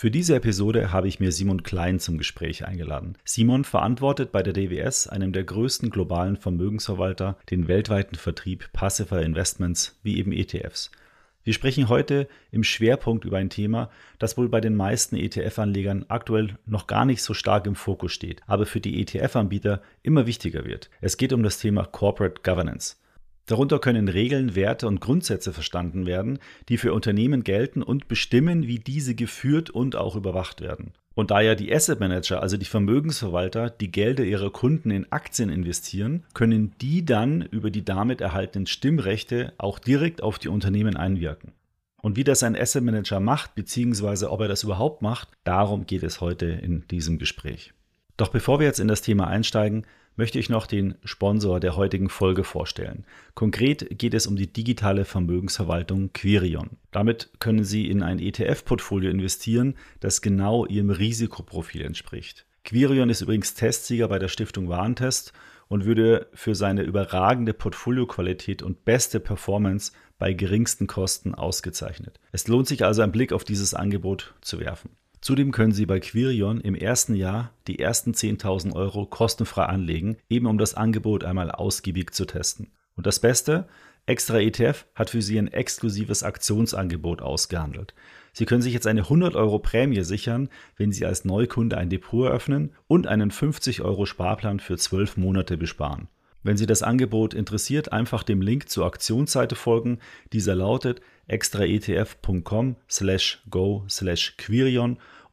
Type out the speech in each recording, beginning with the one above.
Für diese Episode habe ich mir Simon Klein zum Gespräch eingeladen. Simon verantwortet bei der DWS, einem der größten globalen Vermögensverwalter, den weltweiten Vertrieb passiver Investments wie eben ETFs. Wir sprechen heute im Schwerpunkt über ein Thema, das wohl bei den meisten ETF-Anlegern aktuell noch gar nicht so stark im Fokus steht, aber für die ETF-Anbieter immer wichtiger wird. Es geht um das Thema Corporate Governance. Darunter können Regeln, Werte und Grundsätze verstanden werden, die für Unternehmen gelten und bestimmen, wie diese geführt und auch überwacht werden. Und da ja die Asset Manager, also die Vermögensverwalter, die Gelder ihrer Kunden in Aktien investieren, können die dann über die damit erhaltenen Stimmrechte auch direkt auf die Unternehmen einwirken. Und wie das ein Asset Manager macht, beziehungsweise ob er das überhaupt macht, darum geht es heute in diesem Gespräch. Doch bevor wir jetzt in das Thema einsteigen, möchte ich noch den Sponsor der heutigen Folge vorstellen. Konkret geht es um die digitale Vermögensverwaltung Quirion. Damit können Sie in ein ETF-Portfolio investieren, das genau Ihrem Risikoprofil entspricht. Quirion ist übrigens Testsieger bei der Stiftung Warentest und würde für seine überragende Portfolioqualität und beste Performance bei geringsten Kosten ausgezeichnet. Es lohnt sich also einen Blick auf dieses Angebot zu werfen. Zudem können Sie bei Quirion im ersten Jahr die ersten 10.000 Euro kostenfrei anlegen, eben um das Angebot einmal ausgiebig zu testen. Und das Beste, Extra ETF hat für Sie ein exklusives Aktionsangebot ausgehandelt. Sie können sich jetzt eine 100 Euro Prämie sichern, wenn Sie als Neukunde ein Depot eröffnen und einen 50 Euro Sparplan für 12 Monate besparen. Wenn Sie das Angebot interessiert, einfach dem Link zur Aktionsseite folgen. Dieser lautet extraetf.com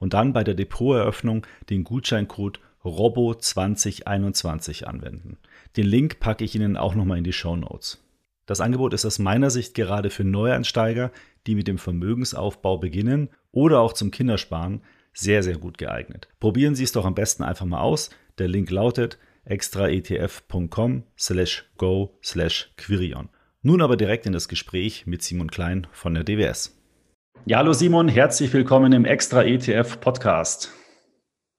und dann bei der Depoteröffnung den Gutscheincode ROBO2021 anwenden. Den Link packe ich Ihnen auch nochmal in die Show Notes. Das Angebot ist aus meiner Sicht gerade für Neueinsteiger, die mit dem Vermögensaufbau beginnen oder auch zum Kindersparen, sehr, sehr gut geeignet. Probieren Sie es doch am besten einfach mal aus. Der Link lautet extraetf.com slash go slash Quirion. Nun aber direkt in das Gespräch mit Simon Klein von der DWS. Ja, hallo Simon, herzlich willkommen im Extra ETF Podcast.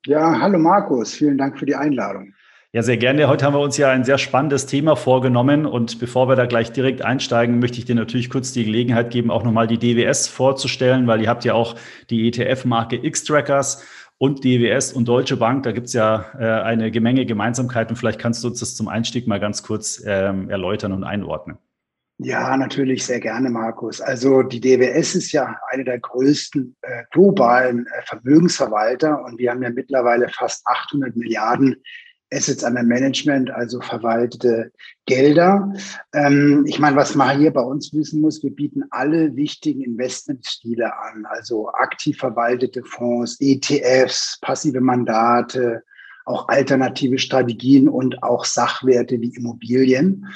Ja, hallo Markus, vielen Dank für die Einladung. Ja, sehr gerne. Heute haben wir uns ja ein sehr spannendes Thema vorgenommen. Und bevor wir da gleich direkt einsteigen, möchte ich dir natürlich kurz die Gelegenheit geben, auch nochmal die DWS vorzustellen, weil ihr habt ja auch die ETF-Marke X-Trackers und DWS und Deutsche Bank. Da gibt es ja äh, eine Menge Gemeinsamkeiten. Vielleicht kannst du uns das zum Einstieg mal ganz kurz ähm, erläutern und einordnen. Ja, natürlich sehr gerne, Markus. Also die DWS ist ja eine der größten äh, globalen äh, Vermögensverwalter und wir haben ja mittlerweile fast 800 Milliarden Assets under Management, also verwaltete Gelder. Ähm, ich meine, was man hier bei uns wissen muss, wir bieten alle wichtigen Investmentstile an, also aktiv verwaltete Fonds, ETFs, passive Mandate, auch alternative Strategien und auch Sachwerte wie Immobilien.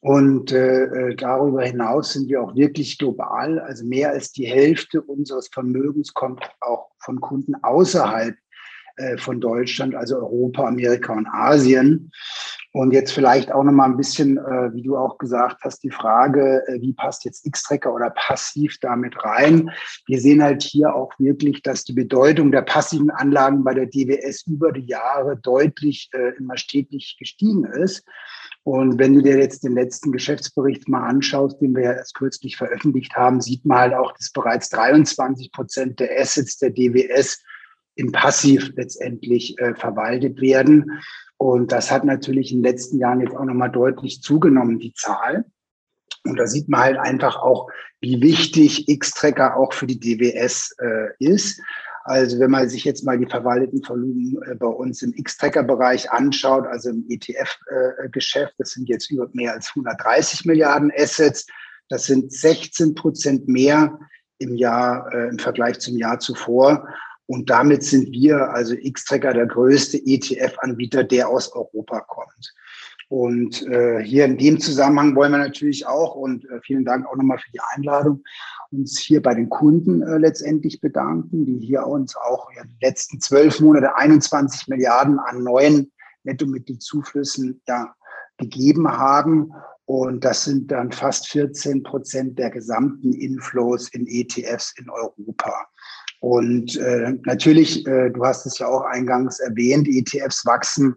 Und äh, äh darüber hinaus sind wir auch wirklich global. Also mehr als die Hälfte unseres Vermögens kommt auch von Kunden außerhalb äh, von Deutschland, also Europa, Amerika und Asien. Und jetzt vielleicht auch noch mal ein bisschen, äh, wie du auch gesagt hast, die Frage, äh, wie passt jetzt X-Tracker oder passiv damit rein? Wir sehen halt hier auch wirklich, dass die Bedeutung der passiven Anlagen bei der DWS über die Jahre deutlich äh, immer stetig gestiegen ist. Und wenn du dir jetzt den letzten Geschäftsbericht mal anschaust, den wir ja erst kürzlich veröffentlicht haben, sieht man halt auch, dass bereits 23 Prozent der Assets der DWS in Passiv letztendlich äh, verwaltet werden. Und das hat natürlich in den letzten Jahren jetzt auch nochmal deutlich zugenommen, die Zahl. Und da sieht man halt einfach auch, wie wichtig X-Tracker auch für die DWS äh, ist. Also wenn man sich jetzt mal die verwalteten Volumen äh, bei uns im X-Tracker-Bereich anschaut, also im ETF-Geschäft, äh, das sind jetzt über mehr als 130 Milliarden Assets. Das sind 16 Prozent mehr im Jahr, äh, im Vergleich zum Jahr zuvor. Und damit sind wir, also X-Tracker, der größte ETF-Anbieter, der aus Europa kommt. Und äh, hier in dem Zusammenhang wollen wir natürlich auch, und äh, vielen Dank auch nochmal für die Einladung, uns hier bei den Kunden äh, letztendlich bedanken, die hier uns auch in den letzten zwölf Monate 21 Milliarden an neuen Nettomittelzuflüssen ja, gegeben haben Und das sind dann fast 14 Prozent der gesamten Inflows in ETFs in Europa. Und äh, natürlich, äh, du hast es ja auch eingangs erwähnt, ETFs wachsen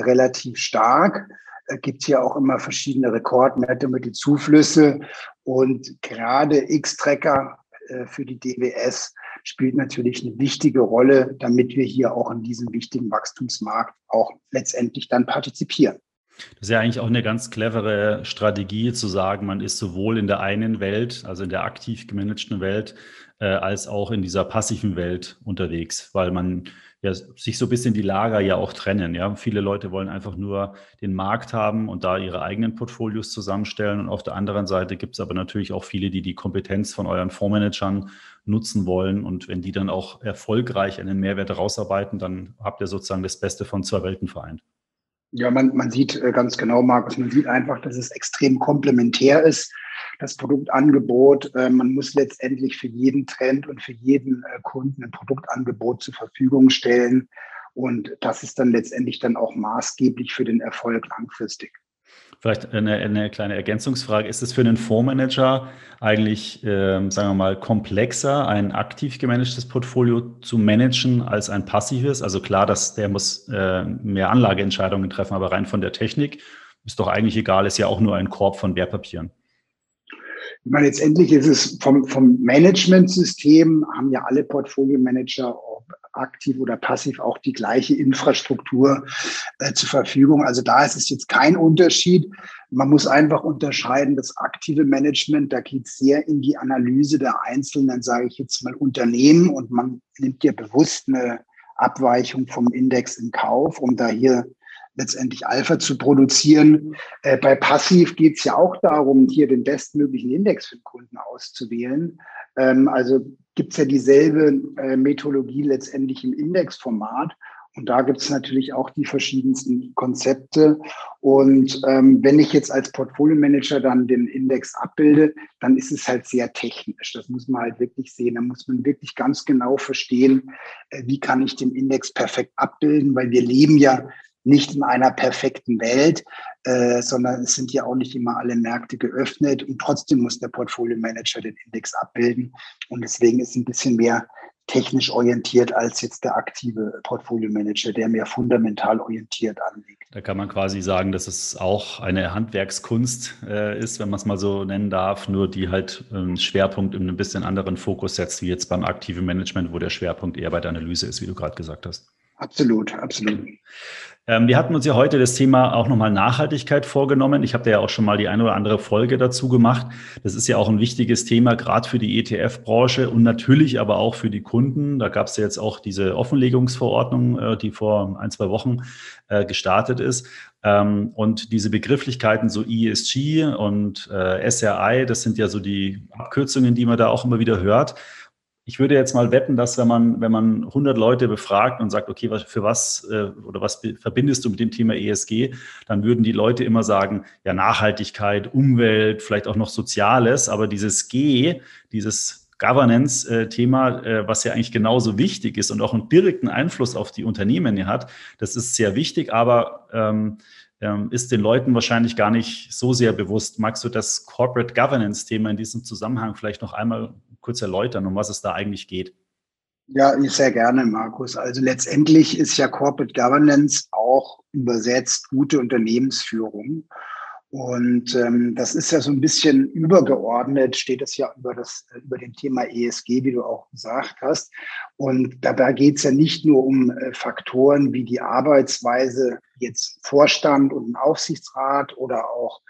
relativ stark. Es gibt hier auch immer verschiedene Rekordwerte mit den Zuflüsse. Und gerade X-Tracker äh, für die DWS spielt natürlich eine wichtige Rolle, damit wir hier auch in diesem wichtigen Wachstumsmarkt auch letztendlich dann partizipieren. Das ist ja eigentlich auch eine ganz clevere Strategie zu sagen, man ist sowohl in der einen Welt, also in der aktiv gemanagten Welt, äh, als auch in dieser passiven Welt unterwegs, weil man ja, sich so ein bisschen die Lager ja auch trennen. Ja, viele Leute wollen einfach nur den Markt haben und da ihre eigenen Portfolios zusammenstellen. Und auf der anderen Seite gibt es aber natürlich auch viele, die die Kompetenz von euren Fondsmanagern nutzen wollen. Und wenn die dann auch erfolgreich einen Mehrwert rausarbeiten, dann habt ihr sozusagen das Beste von zwei Welten vereint. Ja, man, man sieht äh, ganz genau, Markus, man sieht einfach, dass es extrem komplementär ist, das Produktangebot. Äh, man muss letztendlich für jeden Trend und für jeden äh, Kunden ein Produktangebot zur Verfügung stellen. Und das ist dann letztendlich dann auch maßgeblich für den Erfolg langfristig. Vielleicht eine, eine, kleine Ergänzungsfrage. Ist es für einen Fondsmanager eigentlich, äh, sagen wir mal, komplexer, ein aktiv gemanagtes Portfolio zu managen als ein passives? Also klar, dass der muss äh, mehr Anlageentscheidungen treffen, aber rein von der Technik ist doch eigentlich egal, ist ja auch nur ein Korb von Wertpapieren. Ich meine, letztendlich ist es vom, vom Managementsystem haben ja alle Portfolio-Manager aktiv oder passiv auch die gleiche Infrastruktur äh, zur Verfügung. Also da ist es jetzt kein Unterschied. Man muss einfach unterscheiden, das aktive Management, da geht es sehr in die Analyse der einzelnen, sage ich jetzt mal, Unternehmen und man nimmt ja bewusst eine Abweichung vom Index in Kauf, um da hier letztendlich Alpha zu produzieren. Äh, bei Passiv geht es ja auch darum, hier den bestmöglichen Index für den Kunden auszuwählen. Ähm, also gibt es ja dieselbe äh, Methodologie letztendlich im Indexformat. Und da gibt es natürlich auch die verschiedensten Konzepte. Und ähm, wenn ich jetzt als Portfolio-Manager dann den Index abbilde, dann ist es halt sehr technisch. Das muss man halt wirklich sehen. Da muss man wirklich ganz genau verstehen, äh, wie kann ich den Index perfekt abbilden, weil wir leben ja nicht in einer perfekten Welt, äh, sondern es sind ja auch nicht immer alle Märkte geöffnet und trotzdem muss der Portfolio Manager den Index abbilden. Und deswegen ist ein bisschen mehr technisch orientiert als jetzt der aktive Portfolio Manager, der mehr fundamental orientiert anlegt. Da kann man quasi sagen, dass es auch eine Handwerkskunst äh, ist, wenn man es mal so nennen darf, nur die halt einen Schwerpunkt in einem bisschen anderen Fokus setzt, wie jetzt beim aktiven Management, wo der Schwerpunkt eher bei der Analyse ist, wie du gerade gesagt hast. Absolut, absolut. Ähm, wir hatten uns ja heute das Thema auch nochmal Nachhaltigkeit vorgenommen. Ich habe da ja auch schon mal die eine oder andere Folge dazu gemacht. Das ist ja auch ein wichtiges Thema, gerade für die ETF-Branche und natürlich aber auch für die Kunden. Da gab es ja jetzt auch diese Offenlegungsverordnung, äh, die vor ein, zwei Wochen äh, gestartet ist. Ähm, und diese Begrifflichkeiten, so ESG und äh, SRI, das sind ja so die Abkürzungen, die man da auch immer wieder hört ich würde jetzt mal wetten, dass wenn man, wenn man 100 Leute befragt und sagt, okay, was, für was äh, oder was verbindest du mit dem Thema ESG, dann würden die Leute immer sagen, ja, Nachhaltigkeit, Umwelt, vielleicht auch noch Soziales, aber dieses G, dieses Governance-Thema, äh, was ja eigentlich genauso wichtig ist und auch einen direkten Einfluss auf die Unternehmen hat, das ist sehr wichtig, aber ähm, ähm, ist den Leuten wahrscheinlich gar nicht so sehr bewusst. Magst du das Corporate Governance-Thema in diesem Zusammenhang vielleicht noch einmal kurz erläutern, um was es da eigentlich geht? Ja, sehr gerne, Markus. Also letztendlich ist ja Corporate Governance auch übersetzt gute Unternehmensführung. Und ähm, das ist ja so ein bisschen übergeordnet, steht es ja über, das, über dem Thema ESG, wie du auch gesagt hast. Und dabei geht es ja nicht nur um äh, Faktoren wie die Arbeitsweise jetzt Vorstand und Aufsichtsrat oder auch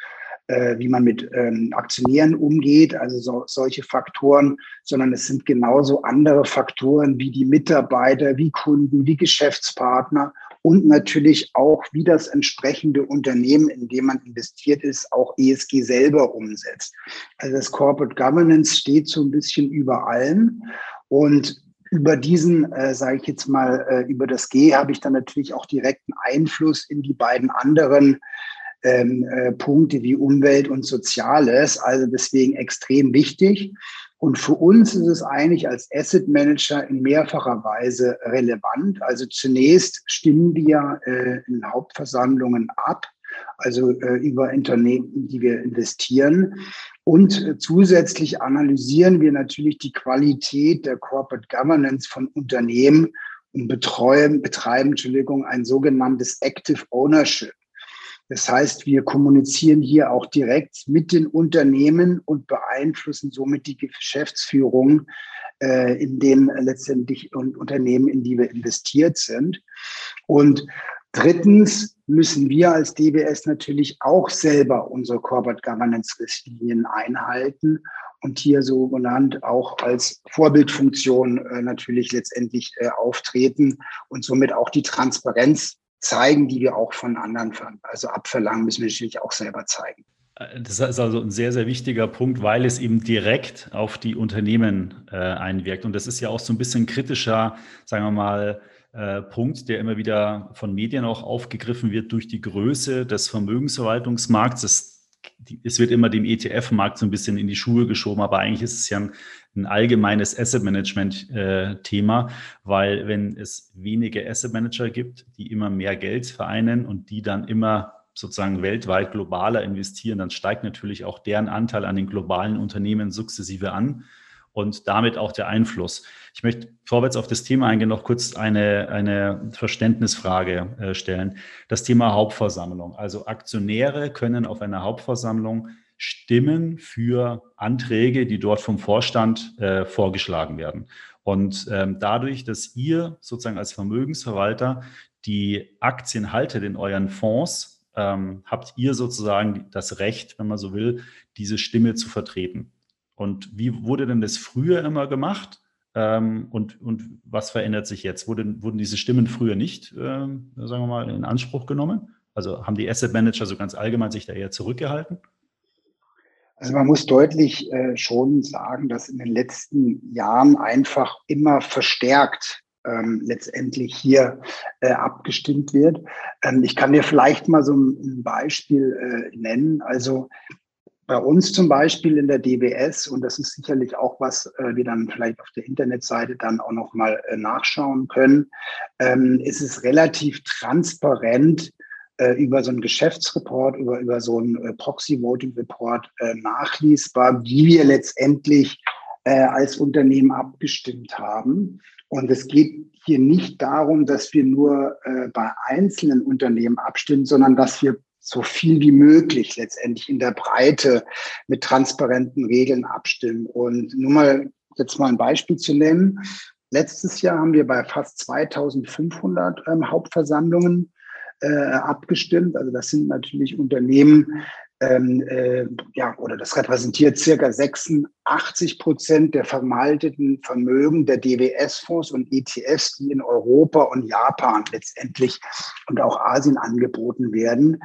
äh, wie man mit ähm, Aktionären umgeht, also so, solche Faktoren, sondern es sind genauso andere Faktoren wie die Mitarbeiter, wie Kunden, wie Geschäftspartner und natürlich auch, wie das entsprechende Unternehmen, in dem man investiert ist, auch ESG selber umsetzt. Also das Corporate Governance steht so ein bisschen über allem und über diesen, äh, sage ich jetzt mal, äh, über das G habe ich dann natürlich auch direkten Einfluss in die beiden anderen ähm, äh, Punkte wie Umwelt und Soziales. Also deswegen extrem wichtig. Und für uns ist es eigentlich als Asset Manager in mehrfacher Weise relevant. Also zunächst stimmen wir äh, in Hauptversammlungen ab. also äh, über Unternehmen, die wir investieren. Und äh, zusätzlich analysieren wir natürlich die Qualität der Corporate Governance von Unternehmen und betreuen, betreiben, Entschuldigung, ein sogenanntes Active Ownership. Das heißt, wir kommunizieren hier auch direkt mit den Unternehmen und beeinflussen somit die Geschäftsführung äh, in den letztendlich Unternehmen, in die wir investiert sind. Und drittens müssen wir als DBS natürlich auch selber unsere Corporate Governance Richtlinien einhalten und hier so genannt auch als Vorbildfunktion äh, natürlich letztendlich äh, auftreten und somit auch die Transparenz zeigen, die wir auch von anderen also abverlangen, müssen wir natürlich auch selber zeigen. Das ist also ein sehr, sehr wichtiger Punkt, weil es eben direkt auf die Unternehmen äh, einwirkt. Und das ist ja auch so ein bisschen kritischer, sagen wir mal, äh, Punkt, der immer wieder von Medien auch aufgegriffen wird durch die Größe des Vermögensverwaltungsmarkts. Das, die, es wird immer dem ETF-Markt so ein bisschen in die Schuhe geschoben, aber eigentlich ist es ja ein, ein allgemeines Asset Management-Thema, äh, weil wenn es wenige Asset Manager gibt, die immer mehr Geld vereinen und die dann immer sozusagen weltweit globaler investieren, dann steigt natürlich auch deren Anteil an den globalen Unternehmen sukzessive an und damit auch der Einfluss. Ich möchte vorwärts auf das Thema eingehen, noch kurz eine, eine Verständnisfrage äh, stellen. Das Thema Hauptversammlung. Also Aktionäre können auf einer Hauptversammlung stimmen für Anträge, die dort vom Vorstand äh, vorgeschlagen werden. Und ähm, dadurch, dass ihr sozusagen als Vermögensverwalter die Aktien haltet in euren Fonds, ähm, habt ihr sozusagen das Recht, wenn man so will, diese Stimme zu vertreten. Und wie wurde denn das früher immer gemacht? Ähm, und, und was verändert sich jetzt? Wurde, wurden diese Stimmen früher nicht, ähm, sagen wir mal, in Anspruch genommen? Also haben die Asset Manager so ganz allgemein sich da eher zurückgehalten? Also man muss deutlich äh, schon sagen, dass in den letzten Jahren einfach immer verstärkt ähm, letztendlich hier äh, abgestimmt wird. Ähm, ich kann dir vielleicht mal so ein, Beispiel äh, nennen. Also bei uns zum Beispiel in der DBS, und das ist sicherlich auch was äh, wir dann vielleicht auf der Internetseite dann auch nochmal äh, nachschauen können, ähm, ist es relativ transparent, äh, über so einen Geschäftsreport, über, über so einen äh, Proxy-Voting-Report äh, nachlesbar, wie wir letztendlich äh, als Unternehmen abgestimmt haben. Und es geht hier nicht darum, dass wir nur äh, bei einzelnen Unternehmen abstimmen, sondern dass wir so viel wie möglich letztendlich in der Breite mit transparenten Regeln abstimmen. Und nur mal jetzt mal ein Beispiel zu nennen. Letztes Jahr haben wir bei fast 2500 ähm, Hauptversammlungen äh, abgestimmt. Also das sind natürlich Unternehmen, ähm, äh, ja, oder das repräsentiert circa 86 Prozent der vermalteten Vermögen der DWS-Fonds und ETFs, die in Europa und Japan letztendlich und auch Asien angeboten werden.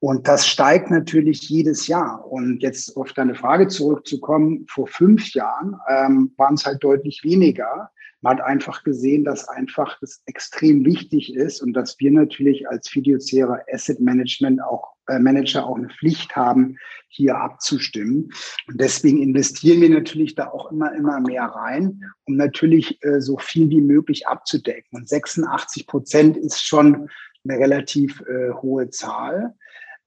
Und das steigt natürlich jedes Jahr. Und jetzt auf deine Frage zurückzukommen, vor fünf Jahren ähm, waren es halt deutlich weniger. Man hat einfach gesehen, dass einfach das extrem wichtig ist und dass wir natürlich als fiduciäre Asset Management auch äh, Manager auch eine Pflicht haben, hier abzustimmen. Und deswegen investieren wir natürlich da auch immer, immer mehr rein, um natürlich äh, so viel wie möglich abzudecken. Und 86 Prozent ist schon eine relativ äh, hohe Zahl.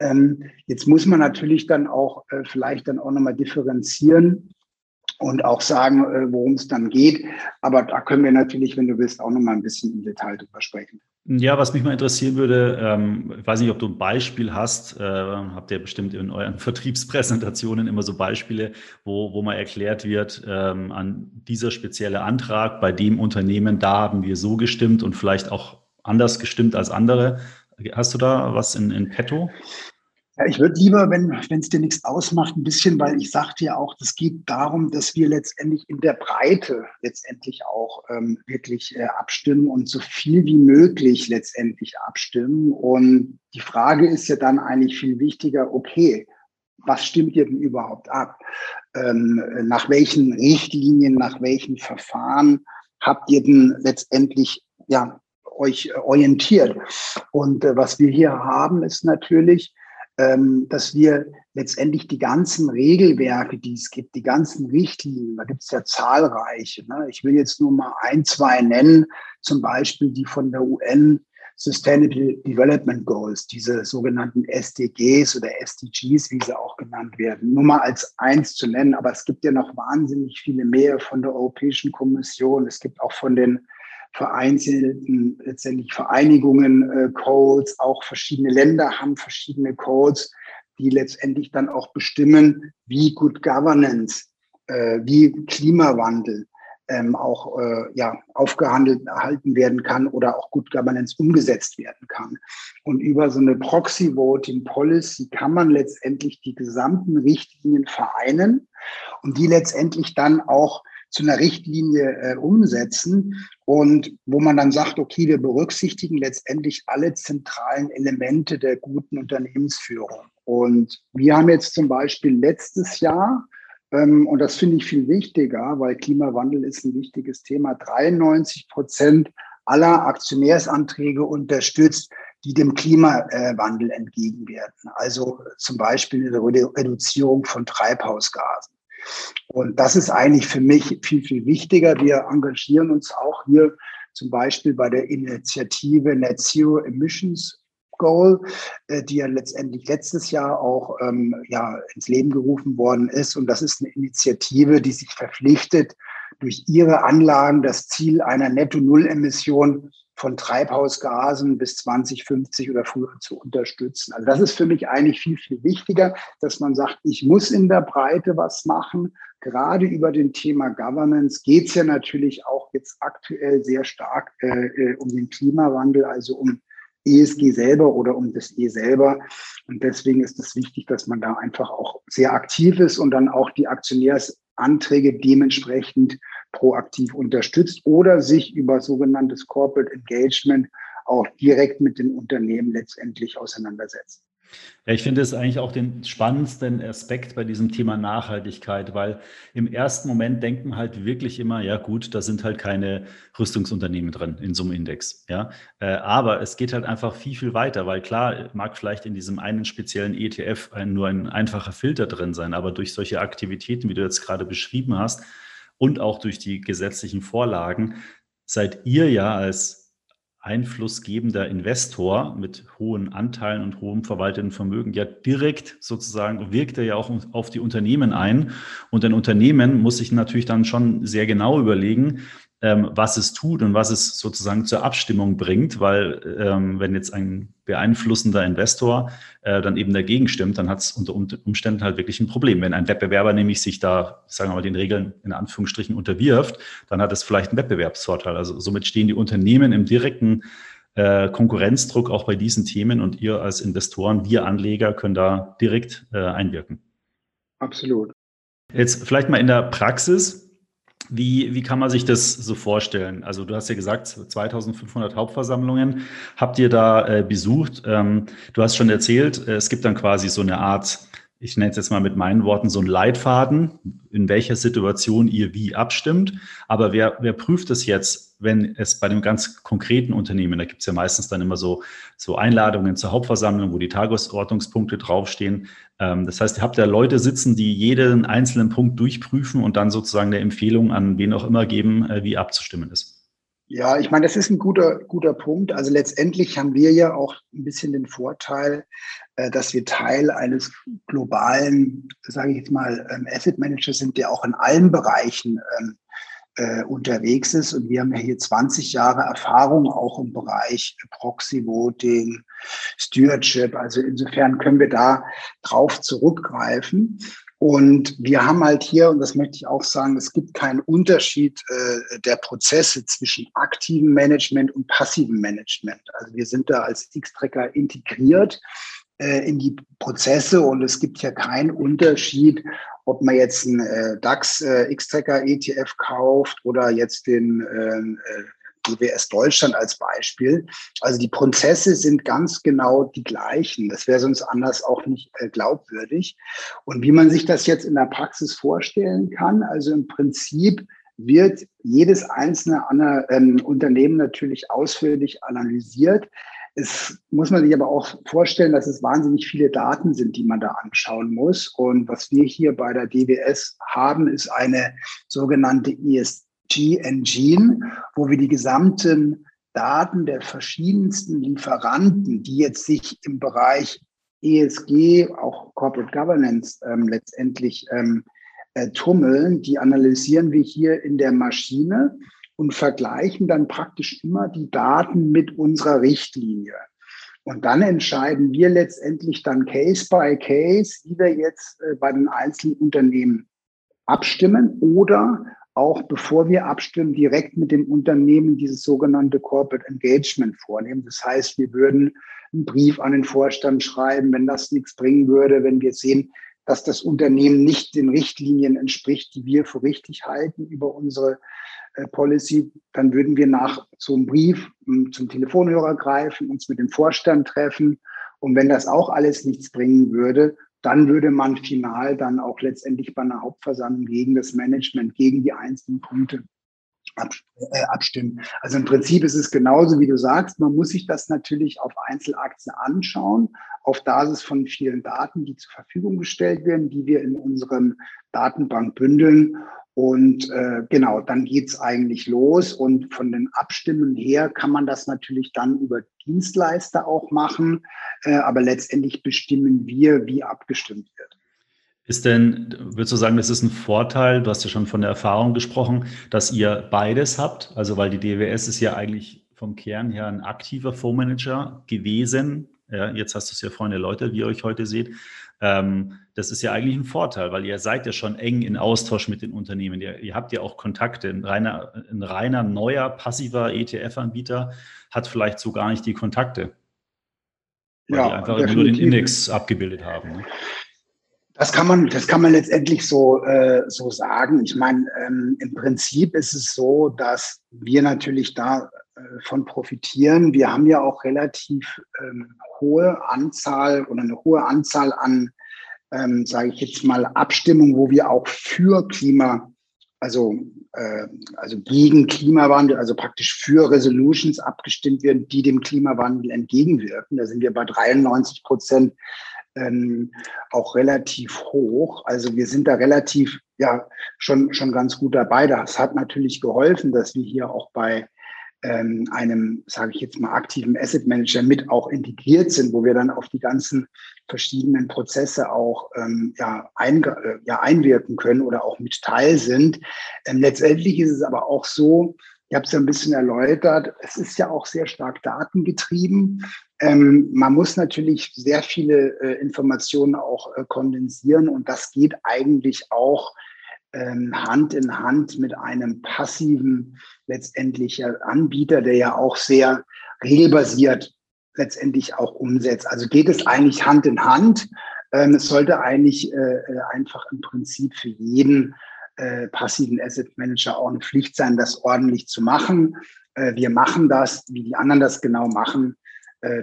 Ähm, jetzt muss man natürlich dann auch äh, vielleicht dann auch nochmal differenzieren und auch sagen, äh, worum es dann geht. Aber da können wir natürlich, wenn du willst, auch noch mal ein bisschen im Detail drüber sprechen. Ja, was mich mal interessieren würde, ähm, ich weiß nicht, ob du ein Beispiel hast, äh, habt ihr bestimmt in euren Vertriebspräsentationen immer so Beispiele, wo, wo mal erklärt wird, ähm, an dieser spezielle Antrag bei dem Unternehmen, da haben wir so gestimmt und vielleicht auch anders gestimmt als andere. Hast du da was in, in petto? Ja, ich würde lieber, wenn es dir nichts ausmacht, ein bisschen, weil ich sagte ja auch, das geht darum, dass wir letztendlich in der Breite letztendlich auch ähm, wirklich äh, abstimmen und so viel wie möglich letztendlich abstimmen. Und die Frage ist ja dann eigentlich viel wichtiger, okay, was stimmt ihr denn überhaupt ab? Ähm, nach welchen Richtlinien, nach welchen Verfahren habt ihr denn letztendlich ja, euch orientiert? Und äh, was wir hier haben, ist natürlich, ähm, dass wir letztendlich die ganzen Regelwerke, die es gibt, die ganzen Richtlinien, da gibt es ja zahlreiche. Ne? Ich will jetzt nur mal ein, zwei nennen, zum Beispiel die von der UN Sustainable Development Goals, diese sogenannten SDGs oder SDGs, wie sie auch genannt werden. Nur mal als eins zu nennen, aber es gibt ja noch wahnsinnig viele mehr von der Europäischen Kommission. Es gibt auch von den vereinzelten letztendlich Vereinigungen äh, Codes, auch verschiedene Länder haben verschiedene Codes, die letztendlich dann auch bestimmen, wie Good Governance, äh, wie Klimawandel ähm, auch äh, ja, aufgehandelt erhalten werden kann oder auch Good Governance umgesetzt werden kann. Und über so eine Proxy Voting Policy kann man letztendlich die gesamten Richtlinien vereinen und die letztendlich dann auch zu einer Richtlinie äh, umsetzen und wo man dann sagt, okay, wir berücksichtigen letztendlich alle zentralen Elemente der guten Unternehmensführung. Und wir haben jetzt zum Beispiel letztes Jahr ähm, und das finde ich viel wichtiger, weil Klimawandel ist ein wichtiges Thema. 93 Prozent aller Aktionärsanträge unterstützt, die dem Klimawandel entgegenwirken. Also zum Beispiel eine Reduzierung von Treibhausgasen. Und das ist eigentlich für mich viel, viel wichtiger. Wir engagieren uns auch hier zum Beispiel bei der Initiative Net Zero Emissions Goal, äh, die ja letztendlich letztes Jahr auch ähm, ja, ins Leben gerufen worden ist. Und das ist eine Initiative, die sich verpflichtet, durch ihre Anlagen das Ziel einer Netto-Null-Emission von Treibhausgasen bis 2050 oder früher zu unterstützen. Also das ist für mich eigentlich viel, viel wichtiger, dass man sagt, ich muss in der Breite was machen. Gerade über den Thema Governance geht es ja natürlich auch jetzt aktuell sehr stark äh, äh um den Klimawandel, also um ESG selber oder um das E selber. Und deswegen ist es wichtig, dass man da einfach auch sehr aktiv ist und dann auch die Aktionärsanträge dementsprechend proaktiv unterstützt oder sich über sogenanntes Corporate Engagement auch direkt mit den Unternehmen letztendlich auseinandersetzt. Ja, ich finde es eigentlich auch den spannendsten Aspekt bei diesem Thema Nachhaltigkeit, weil im ersten Moment denkt man halt wirklich immer, ja gut, da sind halt keine Rüstungsunternehmen drin in so einem Index. Ja? Äh, aber es geht halt einfach viel, viel weiter, weil klar mag vielleicht in diesem einen speziellen ETF nur ein einfacher Filter drin sein, aber durch solche Aktivitäten, wie du jetzt gerade beschrieben hast, und auch durch die gesetzlichen Vorlagen, seid ihr ja als einflussgebender Investor mit hohen Anteilen und hohem verwalteten Vermögen ja direkt sozusagen wirkt er ja auch auf die Unternehmen ein. Und ein Unternehmen muss sich natürlich dann schon sehr genau überlegen, ähm, was es tut und was es sozusagen zur Abstimmung bringt, weil ähm, wenn jetzt ein beeinflussender Investor äh, dann eben dagegen stimmt, dann hat es unter Umständen halt wirklich ein Problem. Wenn ein Wettbewerber nämlich sich da, sagen wir mal, den Regeln in Anführungsstrichen unterwirft, dann hat es vielleicht einen Wettbewerbsvorteil. Also somit stehen die Unternehmen im direkten äh, Konkurrenzdruck auch bei diesen Themen und ihr als Investoren, wir Anleger können da direkt äh, einwirken. Absolut. Jetzt vielleicht mal in der Praxis. Wie, wie kann man sich das so vorstellen? Also du hast ja gesagt, 2500 Hauptversammlungen habt ihr da äh, besucht. Ähm, du hast schon erzählt, äh, es gibt dann quasi so eine Art ich nenne es jetzt mal mit meinen Worten, so ein Leitfaden, in welcher Situation ihr wie abstimmt. Aber wer, wer prüft es jetzt, wenn es bei einem ganz konkreten Unternehmen, da gibt es ja meistens dann immer so, so Einladungen zur Hauptversammlung, wo die Tagesordnungspunkte draufstehen. Ähm, das heißt, ihr habt da Leute sitzen, die jeden einzelnen Punkt durchprüfen und dann sozusagen eine Empfehlung an wen auch immer geben, äh, wie abzustimmen ist. Ja, ich meine, das ist ein guter, guter Punkt. Also letztendlich haben wir ja auch ein bisschen den Vorteil, äh, dass wir Teil eines globalen, sage ich jetzt mal, ähm, Asset Managers sind, der auch in allen Bereichen ähm, äh, unterwegs ist. Und wir haben ja hier 20 Jahre Erfahrung auch im Bereich Proxy Voting, Stewardship. Also insofern können wir da drauf zurückgreifen. Und wir haben halt hier, und das möchte ich auch sagen, es gibt keinen Unterschied äh, der Prozesse zwischen aktivem Management und passivem Management. Also wir sind da als X-Tracker integriert äh, in die Prozesse und es gibt ja keinen Unterschied, ob man jetzt einen äh, DAX äh, X-Tracker ETF kauft oder jetzt den ähm, äh, DWS Deutschland als Beispiel. Also die Prozesse sind ganz genau die gleichen. Das wäre sonst anders auch nicht äh, glaubwürdig. Und wie man sich das jetzt in der Praxis vorstellen kann, also im Prinzip wird jedes einzelne ähm, Unternehmen natürlich ausführlich analysiert. Es muss man sich aber auch vorstellen, dass es wahnsinnig viele Daten sind, die man da anschauen muss. Und was wir hier bei der DWS haben, ist eine sogenannte ESG Engine, wo wir die gesamten Daten der verschiedensten Lieferanten, die jetzt sich im Bereich ESG, auch Corporate Governance ähm, letztendlich ähm, äh, tummeln, die analysieren wir hier in der Maschine und vergleichen dann praktisch immer die Daten mit unserer Richtlinie. Und dann entscheiden wir letztendlich dann Case by Case, wie wir jetzt äh, bei den einzelnen Unternehmen abstimmen oder auch bevor wir abstimmen, direkt mit dem Unternehmen dieses sogenannte Corporate Engagement vornehmen. Das heißt, wir würden einen Brief an den Vorstand schreiben, wenn das nichts bringen würde, wenn wir sehen, dass das Unternehmen nicht den Richtlinien entspricht, die wir für richtig halten über unsere Policy, dann würden wir nach so einem Brief hm, zum Telefonhörer greifen, uns mit dem Vorstand treffen. Und wenn das auch alles nichts bringen würde, dann würde man final dann auch letztendlich bei einer Hauptversammlung gegen das Management, gegen die einzelnen Punkte äh, abstimmen. Also im Prinzip ist es genauso, wie du sagst. Man muss sich das natürlich auf Einzelaktien anschauen, auf Basis von vielen Daten, die zur Verfügung gestellt werden, die wir in unserem Datenbank bündeln. Und äh, genau, dann geht's eigentlich los. Und von den Abstimmen her kann man das natürlich dann über Dienstleister auch machen. Äh, aber letztendlich bestimmen wir, wie abgestimmt wird. Ist denn, würdest du sagen, das ist ein Vorteil, du hast ja schon von der Erfahrung gesprochen, dass ihr beides habt? Also, weil die DWS ist ja eigentlich vom Kern her ein aktiver Fondsmanager gewesen. Ja, jetzt hast du es ja vorhin erläutert, wie ihr euch heute seht. Ähm, das ist ja eigentlich ein Vorteil, weil ihr seid ja schon eng in Austausch mit den Unternehmen. Ihr, ihr habt ja auch Kontakte. Ein reiner, ein reiner neuer, passiver ETF-Anbieter hat vielleicht so gar nicht die Kontakte. Weil ja, die einfach definitiv. nur den Index abgebildet haben. Ne? Das kann man, das kann man letztendlich so, äh, so sagen. Ich meine, ähm, im Prinzip ist es so, dass wir natürlich da von profitieren. Wir haben ja auch relativ ähm, hohe Anzahl oder eine hohe Anzahl an, ähm, sage ich jetzt mal, Abstimmungen, wo wir auch für Klima, also, äh, also gegen Klimawandel, also praktisch für Resolutions abgestimmt werden, die dem Klimawandel entgegenwirken. Da sind wir bei 93 Prozent ähm, auch relativ hoch. Also wir sind da relativ, ja, schon, schon ganz gut dabei. Das hat natürlich geholfen, dass wir hier auch bei ähm, einem, sage ich jetzt mal, aktiven Asset Manager mit auch integriert sind, wo wir dann auf die ganzen verschiedenen Prozesse auch ähm, ja, ein, äh, ja, einwirken können oder auch mit Teil sind. Ähm, letztendlich ist es aber auch so, ich habe es ja ein bisschen erläutert, es ist ja auch sehr stark datengetrieben. Ähm, man muss natürlich sehr viele äh, Informationen auch äh, kondensieren und das geht eigentlich auch Hand in Hand mit einem passiven letztendlich Anbieter, der ja auch sehr regelbasiert letztendlich auch umsetzt. Also geht es eigentlich Hand in Hand. Ähm, es sollte eigentlich äh, äh einfach im Prinzip für jeden äh, passiven Asset Manager auch eine Pflicht sein, das ordentlich zu machen. Äh, wir machen das, wie die anderen das genau machen, äh,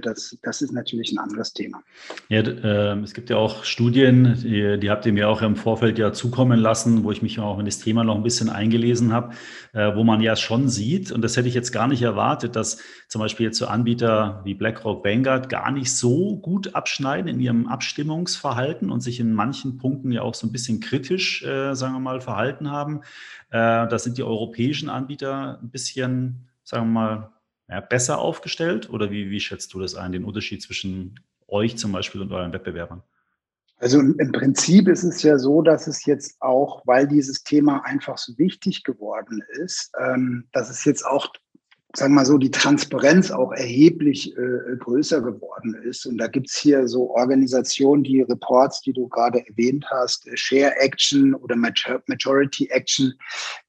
das, das ist natürlich ein anderes Thema. Ja, äh, es gibt ja auch Studien, die, die, habt ihr mir auch im Vorfeld ja zukommen lassen, wo ich mich auch in das Thema noch ein bisschen eingelesen habe, äh, wo man ja schon sieht, und das hätte ich jetzt gar nicht erwartet, dass zum Beispiel jetzt so Anbieter wie BlackRock Vanguard gar nicht so gut abschneiden in ihrem Abstimmungsverhalten und sich in manchen Punkten ja auch so ein bisschen kritisch, äh, sagen wir mal, verhalten haben. Äh, da sind die europäischen Anbieter ein bisschen, sagen wir mal, ja, besser aufgestellt? Oder wie, wie schätzt du das ein, den Unterschied zwischen euch zum Beispiel und euren Wettbewerbern? Also im Prinzip ist es ja so, dass es jetzt auch, weil dieses Thema einfach so wichtig geworden ist, ähm, dass es jetzt auch sagen wir mal so, die Transparenz auch erheblich äh, größer geworden ist. Und da gibt's hier so Organisationen, die Reports, die du gerade erwähnt hast, äh, Share Action oder Majority Action,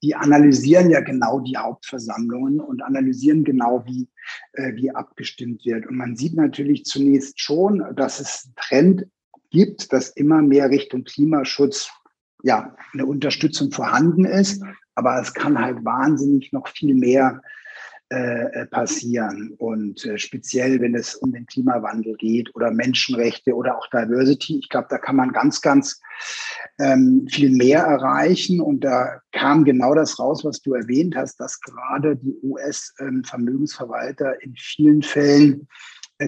die analysieren ja genau die Hauptversammlungen und analysieren genau, wie, äh, wie abgestimmt wird. Und man sieht natürlich zunächst schon, dass es einen Trend gibt, dass immer mehr Richtung Klimaschutz ja, eine Unterstützung vorhanden ist. Aber es kann halt wahnsinnig noch viel mehr äh, passieren. Und äh, speziell, wenn es um den Klimawandel geht oder Menschenrechte oder auch Diversity, ich glaube, da kann man ganz, ganz ähm, viel mehr erreichen. Und da kam genau das raus, was du erwähnt hast, dass gerade die US-Vermögensverwalter ähm, in vielen Fällen äh,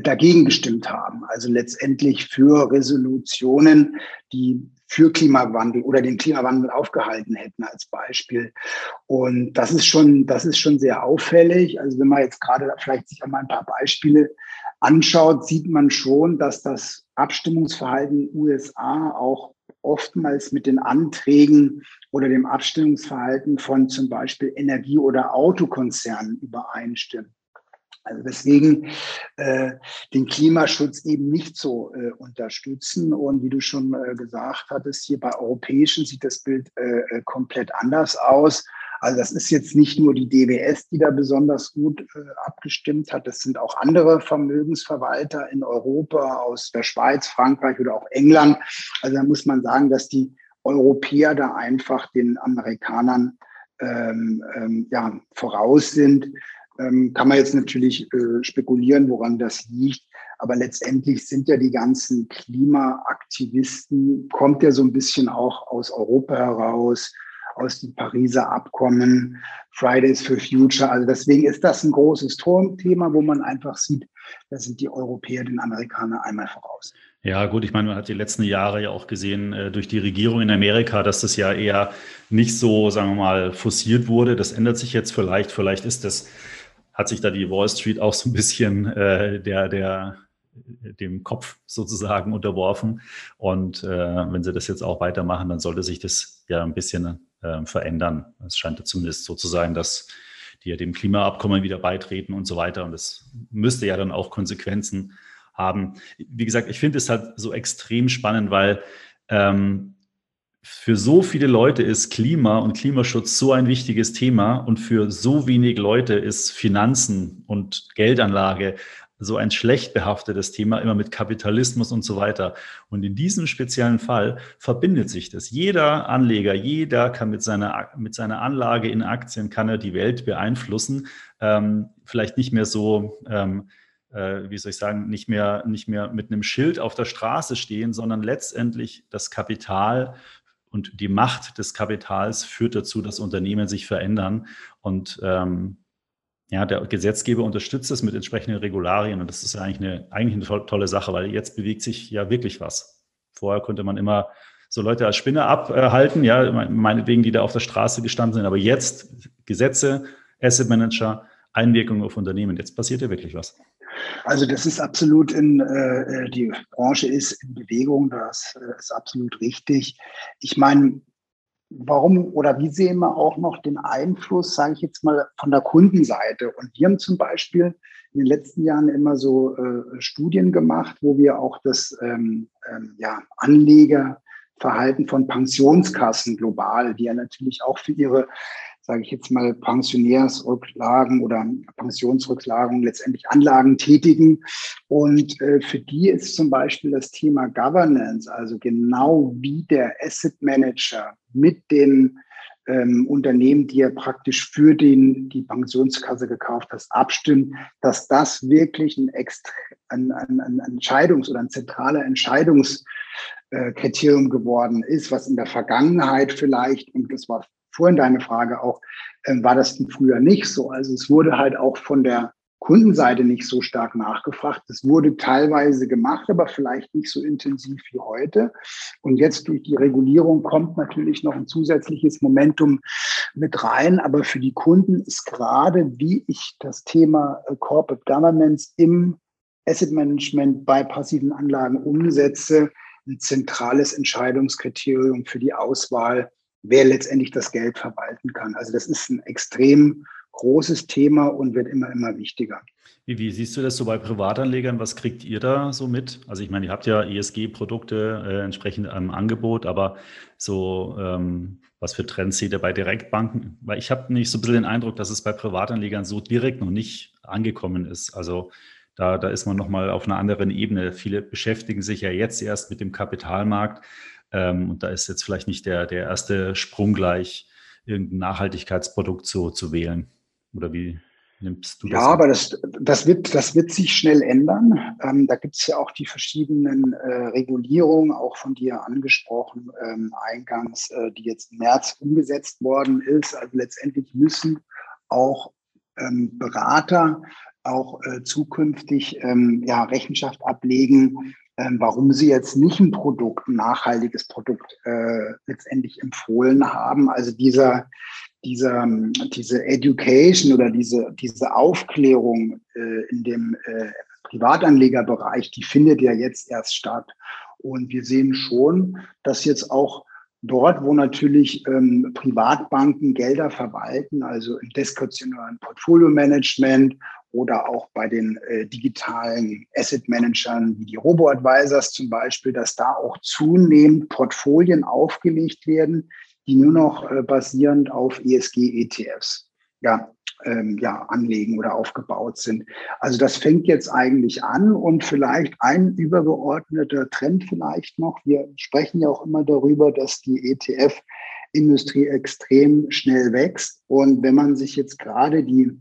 dagegen gestimmt haben. Also letztendlich für Resolutionen, die für Klimawandel oder den Klimawandel aufgehalten hätten als Beispiel. Und das ist schon, das ist schon sehr auffällig. Also wenn man jetzt gerade vielleicht sich einmal ein paar Beispiele anschaut, sieht man schon, dass das Abstimmungsverhalten in den USA auch oftmals mit den Anträgen oder dem Abstimmungsverhalten von zum Beispiel Energie- oder Autokonzernen übereinstimmt. Also deswegen äh, den Klimaschutz eben nicht so äh, unterstützen. Und wie du schon äh, gesagt hattest, hier bei Europäischen sieht das Bild äh, äh komplett anders aus. Also das ist jetzt nicht nur die DWS, die da besonders gut äh, abgestimmt hat. Das sind auch andere Vermögensverwalter in Europa, aus der Schweiz, Frankreich oder auch England. Also da muss man sagen, dass die Europäer da einfach den Amerikanern ähm, ähm, ja, voraus sind. Ähm, kann man jetzt natürlich äh, spekulieren, woran das liegt. Aber letztendlich sind ja die ganzen Klimaaktivisten, kommt ja so ein bisschen auch aus Europa heraus aus dem Pariser Abkommen, Fridays for Future. Also deswegen ist das ein großes Thema, wo man einfach sieht, da sind die Europäer den Amerikanern einmal voraus. Ja, gut, ich meine, man hat die letzten Jahre ja auch gesehen äh, durch die Regierung in Amerika, dass das ja eher nicht so, sagen wir mal, forciert wurde. Das ändert sich jetzt vielleicht. Vielleicht ist das, hat sich da die Wall Street auch so ein bisschen äh, der, der dem Kopf sozusagen unterworfen. Und äh, wenn sie das jetzt auch weitermachen, dann sollte sich das ja ein bisschen äh, verändern. Es scheint ja zumindest so zu sein, dass die ja dem Klimaabkommen wieder beitreten und so weiter. Und das müsste ja dann auch Konsequenzen haben. Wie gesagt, ich finde es halt so extrem spannend, weil ähm, für so viele Leute ist Klima und Klimaschutz so ein wichtiges Thema und für so wenig Leute ist Finanzen und Geldanlage so ein schlecht behaftetes Thema, immer mit Kapitalismus und so weiter. Und in diesem speziellen Fall verbindet sich das. Jeder Anleger, jeder kann mit seiner, mit seiner Anlage in Aktien, kann er die Welt beeinflussen. Ähm, vielleicht nicht mehr so, ähm, äh, wie soll ich sagen, nicht mehr, nicht mehr mit einem Schild auf der Straße stehen, sondern letztendlich das Kapital und die Macht des Kapitals führt dazu, dass Unternehmen sich verändern. Und ähm, ja, der Gesetzgeber unterstützt es mit entsprechenden Regularien und das ist eigentlich eine, eigentlich eine tolle Sache, weil jetzt bewegt sich ja wirklich was. Vorher konnte man immer so Leute als Spinne abhalten, ja, meinetwegen, die da auf der Straße gestanden sind, aber jetzt Gesetze, Asset Manager, Einwirkung auf Unternehmen, jetzt passiert ja wirklich was. Also das ist absolut in, äh, die Branche ist in Bewegung, das äh, ist absolut richtig. Ich meine, warum oder wie sehen wir auch noch den Einfluss, sage ich jetzt mal, von der Kundenseite? Und wir haben zum Beispiel in den letzten Jahren immer so äh, Studien gemacht, wo wir auch das ähm, ähm, ja, Anlegerverhalten von Pensionskassen global, die ja natürlich auch für ihre sage ich jetzt mal, Pensionärsrücklagen oder Pensionsrücklagen, letztendlich Anlagen tätigen. Und äh, für die ist zum Beispiel das Thema Governance, also genau wie der Asset Manager mit den ähm, Unternehmen, die er praktisch für den, die Pensionskasse gekauft hat, abstimmt, dass das wirklich ein, Extra, ein, ein, ein Entscheidungs- oder ein zentraler Entscheidungskriterium geworden ist, was in der Vergangenheit vielleicht, und das war vorhin deine Frage auch, äh, war das früher nicht so. Also es wurde halt auch von der Kundenseite nicht so stark nachgefragt. Es wurde teilweise gemacht, aber vielleicht nicht so intensiv wie heute. Und jetzt durch die Regulierung kommt natürlich noch ein zusätzliches Momentum mit rein. Aber für die Kunden ist gerade, wie ich das Thema äh, Corporate Governance im Asset Management bei passiven Anlagen umsetze, ein zentrales Entscheidungskriterium für die Auswahl wer letztendlich das Geld verwalten kann. Also das ist ein extrem großes Thema und wird immer, immer wichtiger. Wie, wie, siehst du das so bei Privatanlegern? Was kriegt ihr da so mit? Also ich meine, ihr habt ja ESG-Produkte äh, entsprechend am Angebot, aber so ähm, was für Trends seht ihr bei Direktbanken? Weil ich habe nicht so ein bisschen den Eindruck, dass es bei Privatanlegern so direkt noch nicht angekommen ist. Also da, da ist man nochmal auf einer anderen Ebene. Viele beschäftigen sich ja jetzt erst mit dem Kapitalmarkt. Ähm, und da ist jetzt vielleicht nicht der, der erste Sprung gleich, irgendein Nachhaltigkeitsprodukt zu, zu wählen. Oder wie nimmst du das? Ja, aber das, das, wird, das wird sich schnell ändern. Ähm, da gibt es ja auch die verschiedenen äh, Regulierungen, auch von dir angesprochen, ähm, eingangs, äh, die jetzt im März umgesetzt worden ist. Also letztendlich müssen auch ähm, Berater auch äh, zukünftig ähm, ja, Rechenschaft ablegen, ähm, warum sie jetzt nicht ein Produkt, ein nachhaltiges Produkt äh, letztendlich empfohlen haben. Also dieser, dieser, diese Education oder diese, diese Aufklärung äh, in dem äh, Privatanlegerbereich, die findet ja jetzt erst statt. Und wir sehen schon, dass jetzt auch dort, wo natürlich ähm, Privatbanken Gelder verwalten, also im diskretionären Portfolio-Management oder auch bei den äh, digitalen Asset-Managern wie die Robo-Advisors zum Beispiel, dass da auch zunehmend Portfolien aufgelegt werden, die nur noch äh, basierend auf ESG-ETFs ja, ähm, ja, anlegen oder aufgebaut sind. Also das fängt jetzt eigentlich an und vielleicht ein übergeordneter Trend vielleicht noch. Wir sprechen ja auch immer darüber, dass die ETF-Industrie extrem schnell wächst. Und wenn man sich jetzt gerade die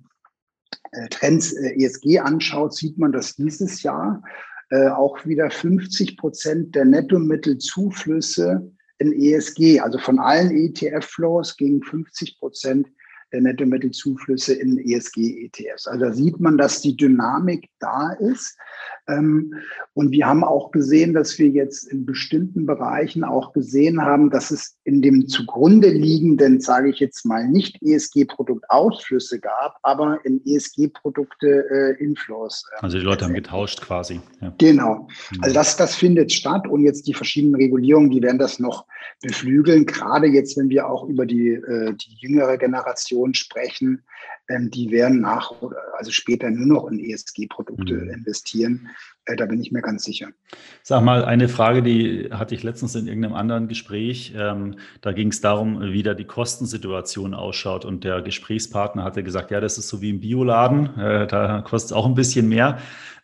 Trends äh, ESG anschaut, sieht man, dass dieses Jahr äh, auch wieder 50 Prozent der Nettomittelzuflüsse in ESG, also von allen ETF-Flows gingen 50 Prozent der Nettomittelzuflüsse in ESG-ETFs. Also da sieht man, dass die Dynamik da ist. Ähm, und wir haben auch gesehen, dass wir jetzt in bestimmten Bereichen auch gesehen haben, dass es in dem zugrunde liegenden, sage ich jetzt mal, nicht ESG-Produkt Ausflüsse gab, aber in ESG-Produkte äh, Inflows. Äh, also die Leute haben getauscht quasi. Ja. Genau. Mhm. Also das, das findet statt und jetzt die verschiedenen Regulierungen, die werden das noch beflügeln. Gerade jetzt, wenn wir auch über die, äh, die jüngere Generation sprechen, die werden nach, also später nur noch in ESG-Produkte mhm. investieren. Äh, da bin ich mir ganz sicher. Sag mal, eine Frage, die hatte ich letztens in irgendeinem anderen Gespräch. Ähm, da ging es darum, wie da die Kostensituation ausschaut. Und der Gesprächspartner hatte gesagt, ja, das ist so wie im Bioladen. Äh, da kostet es auch ein bisschen mehr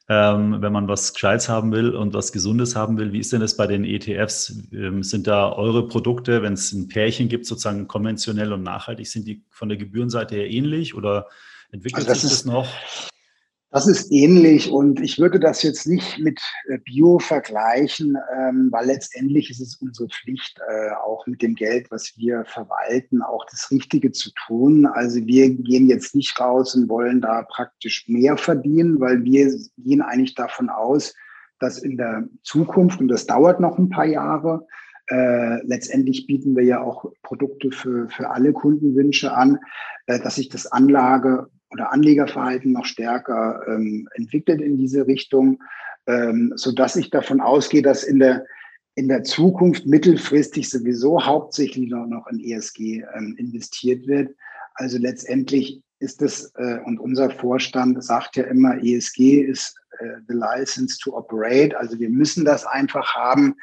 ähm, wenn man was Gescheites haben will und was Gesundes haben will. Wie ist denn das bei den ETFs? Ähm, sind da eure Produkte, wenn es ein Pärchen gibt, sozusagen konventionell und nachhaltig, sind die von der Gebührenseite her ähnlich oder entwickelt also sich das noch? Das ist ähnlich und ich würde das jetzt nicht mit äh, Bio vergleichen, ähm, weil letztendlich ist es unsere Pflicht, äh, auch mit dem Geld, was wir verwalten, auch das Richtige zu tun. Also wir gehen jetzt nicht raus und wollen da praktisch mehr verdienen, weil wir gehen eigentlich davon aus, dass in der Zukunft, und das dauert noch ein paar Jahre, äh, letztendlich bieten wir ja auch Produkte für, für alle Kundenwünsche an, äh, dass sich das Anlage oder Anlegerverhalten noch stärker ähm, entwickelt in diese Richtung, ähm, so dass ich davon ausgehe, dass in der in der Zukunft mittelfristig sowieso hauptsächlich noch, noch in ESG ähm, investiert wird. Also letztendlich ist es, äh, und unser Vorstand sagt ja immer, ESG ist äh, the license to operate. Also wir müssen das einfach haben.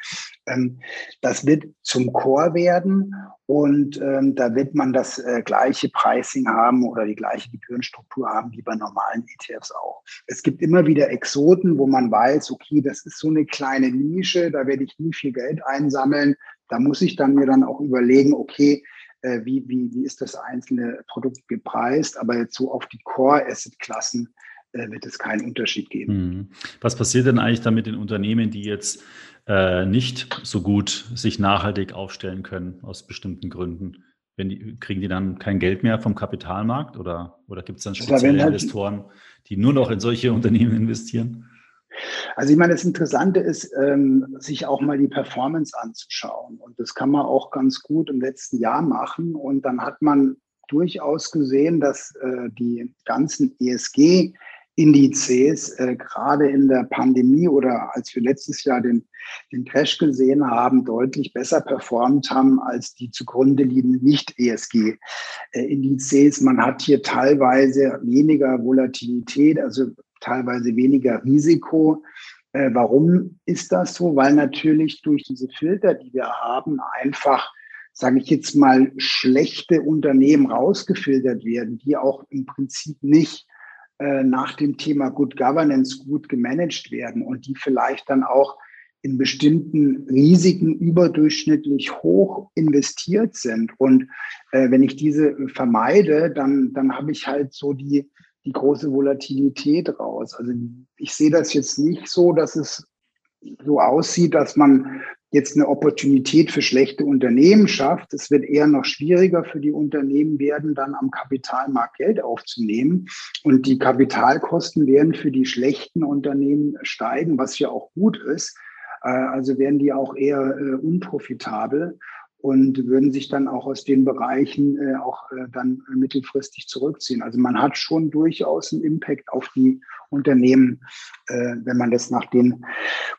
Ähm, das wird zum Core werden und ähm, da wird man das äh, gleiche Pricing haben oder die gleiche Gebührenstruktur haben wie bei normalen ETFs auch. Es gibt immer wieder Exoten, wo man weiß, okay, das ist so eine kleine Nische, da werde ich nie viel Geld einsammeln. Da muss ich dann mir dann auch überlegen, okay, äh, wie, wie, wie ist das einzelne Produkt gepreist, aber jetzt so auf die Core-Asset-Klassen äh, wird es keinen Unterschied geben. Hm. Was passiert denn eigentlich dann mit den Unternehmen, die jetzt äh, nicht so gut sich nachhaltig aufstellen können aus bestimmten Gründen? Wenn die, kriegen die dann kein Geld mehr vom Kapitalmarkt oder, oder gibt es dann spezielle halt Investoren, die nur noch in solche Unternehmen investieren? Also ich meine, das Interessante ist, ähm, sich auch mal die Performance anzuschauen. Und das kann man auch ganz gut im letzten Jahr machen. Und dann hat man durchaus gesehen, dass äh, die ganzen ESG Indizes äh, gerade in der Pandemie oder als wir letztes Jahr den, den Crash gesehen haben, deutlich besser performt haben als die zugrunde liegenden Nicht-ESG-Indizes. Man hat hier teilweise weniger Volatilität, also teilweise weniger Risiko. Äh, warum ist das so? Weil natürlich durch diese Filter, die wir haben, einfach sage ich jetzt mal, schlechte Unternehmen rausgefiltert werden, die auch im Prinzip nicht äh, nach dem Thema Good Governance gut gemanagt werden und die vielleicht dann auch in bestimmten Risiken überdurchschnittlich hoch investiert sind. Und äh, wenn ich diese vermeide, dann, dann habe ich halt so die, die große Volatilität raus. Also ich sehe das jetzt nicht so, dass es so aussieht, dass man jetzt eine Opportunität für schlechte Unternehmen schafft. Es wird eher noch schwieriger für die Unternehmen werden, dann am Kapitalmarkt Geld aufzunehmen. Und die Kapitalkosten werden für die schlechten Unternehmen steigen, was ja auch gut ist. Äh, also werden die auch eher äh, unprofitabel und würden sich dann auch aus den Bereichen äh, auch äh, dann mittelfristig zurückziehen. Also man hat schon durchaus einen Impact auf die Unternehmen, äh, wenn man das nach den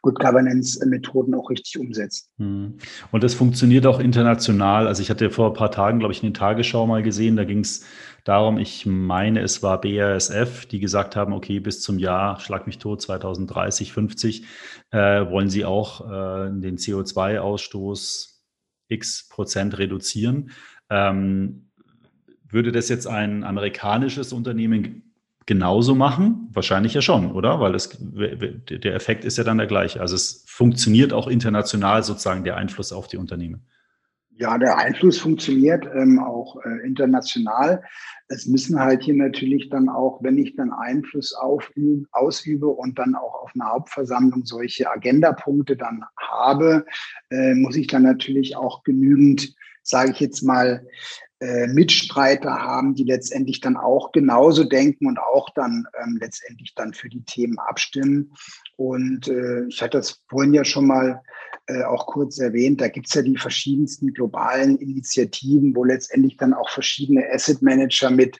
Good Governance-Methoden auch richtig umsetzt. Hm. Und das funktioniert auch international. Also ich hatte vor ein paar Tagen, glaube ich, in den Tagesschau mal gesehen, da ging es darum, ich meine, es war BASF, die gesagt haben, okay, bis zum Jahr, schlag mich tot, 2030, 50, äh, wollen sie auch äh, den CO2-Ausstoß x Prozent reduzieren. Ähm, würde das jetzt ein amerikanisches Unternehmen genauso machen? Wahrscheinlich ja schon, oder? Weil es, der Effekt ist ja dann der gleiche. Also es funktioniert auch international sozusagen der Einfluss auf die Unternehmen. Ja, der Einfluss funktioniert ähm, auch äh, international. Es müssen halt hier natürlich dann auch, wenn ich dann Einfluss auf, ausübe und dann auch auf einer Hauptversammlung solche Agendapunkte dann habe, äh, muss ich dann natürlich auch genügend, sage ich jetzt mal, äh, Mitstreiter haben, die letztendlich dann auch genauso denken und auch dann ähm, letztendlich dann für die Themen abstimmen. Und äh, ich hatte das vorhin ja schon mal äh, auch kurz erwähnt, da gibt es ja die verschiedensten globalen Initiativen, wo letztendlich dann auch verschiedene Asset Manager mit,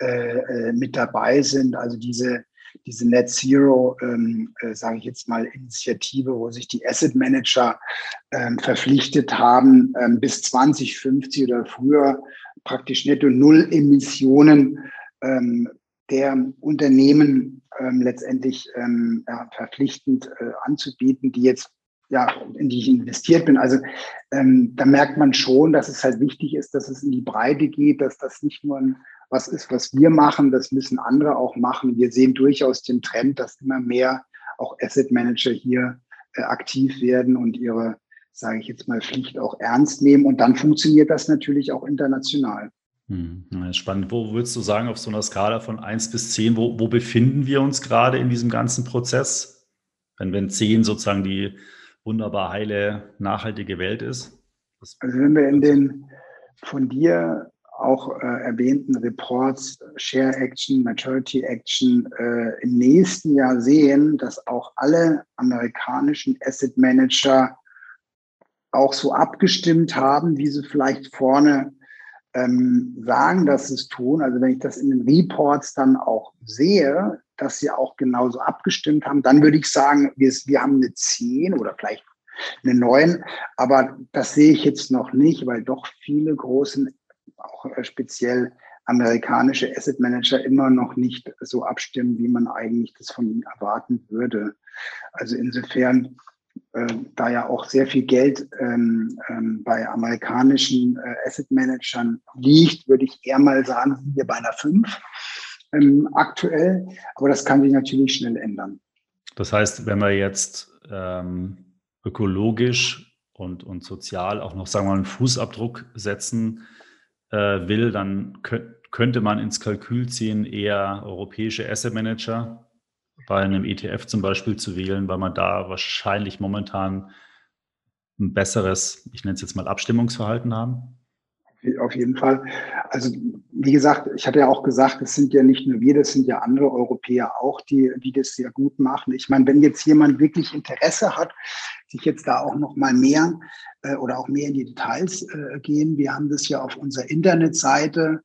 äh, äh mit dabei sind. Also diese diese Net Zero, ähm, äh, sage ich jetzt mal, Initiative, wo sich die Asset Manager ähm, verpflichtet haben, ähm, bis 2050 oder früher praktisch netto Null Emissionen ähm, der Unternehmen ähm, letztendlich ähm, ja, verpflichtend äh, anzubieten, die jetzt ja, in die ich investiert bin. Also ähm, da merkt man schon, dass es halt wichtig ist, dass es in die Breite geht, dass das nicht nur ein was ist, was wir machen, das müssen andere auch machen. Wir sehen durchaus den Trend, dass immer mehr auch Asset Manager hier äh, aktiv werden und ihre, sage ich jetzt mal, Pflicht auch ernst nehmen. Und dann funktioniert das natürlich auch international. Hm, spannend. Wo würdest du sagen, auf so einer Skala von 1 bis 10, wo, wo befinden wir uns gerade in diesem ganzen Prozess? Wenn, wenn 10 sozusagen die wunderbar heile, nachhaltige Welt ist? Also wenn wir in den von dir auch äh, erwähnten Reports Share Action, Maturity Action äh, im nächsten Jahr sehen, dass auch alle amerikanischen Asset Manager auch so abgestimmt haben, wie sie vielleicht vorne ähm, sagen, dass sie es tun. Also wenn ich das in den Reports dann auch sehe, dass sie auch genauso abgestimmt haben, dann würde ich sagen, wir, wir haben eine 10 oder vielleicht eine 9. Aber das sehe ich jetzt noch nicht, weil doch viele großen auch äh, speziell amerikanische Asset Manager immer noch nicht so abstimmen, wie man eigentlich das von ihnen erwarten würde. Also insofern, äh, da ja auch sehr viel Geld ähm, ähm, bei amerikanischen äh, Asset Managern liegt, würde ich eher mal sagen, sind wir bei einer 5 ähm, aktuell. Aber das kann sich natürlich schnell ändern. Das heißt, wenn wir jetzt ähm, ökologisch und, und sozial auch noch, sagen wir mal, einen Fußabdruck setzen, will, dann könnte man ins Kalkül ziehen, eher europäische Asset Manager bei einem ETF zum Beispiel zu wählen, weil man da wahrscheinlich momentan ein besseres, ich nenne es jetzt mal Abstimmungsverhalten haben? Auf jeden Fall. Also wie gesagt, ich hatte ja auch gesagt, es sind ja nicht nur wir, das sind ja andere Europäer auch, die, die das sehr gut machen. Ich meine, wenn jetzt jemand wirklich Interesse hat, sich jetzt da auch noch mal mehr äh, oder auch mehr in die Details äh, gehen, wir haben das ja auf unserer Internetseite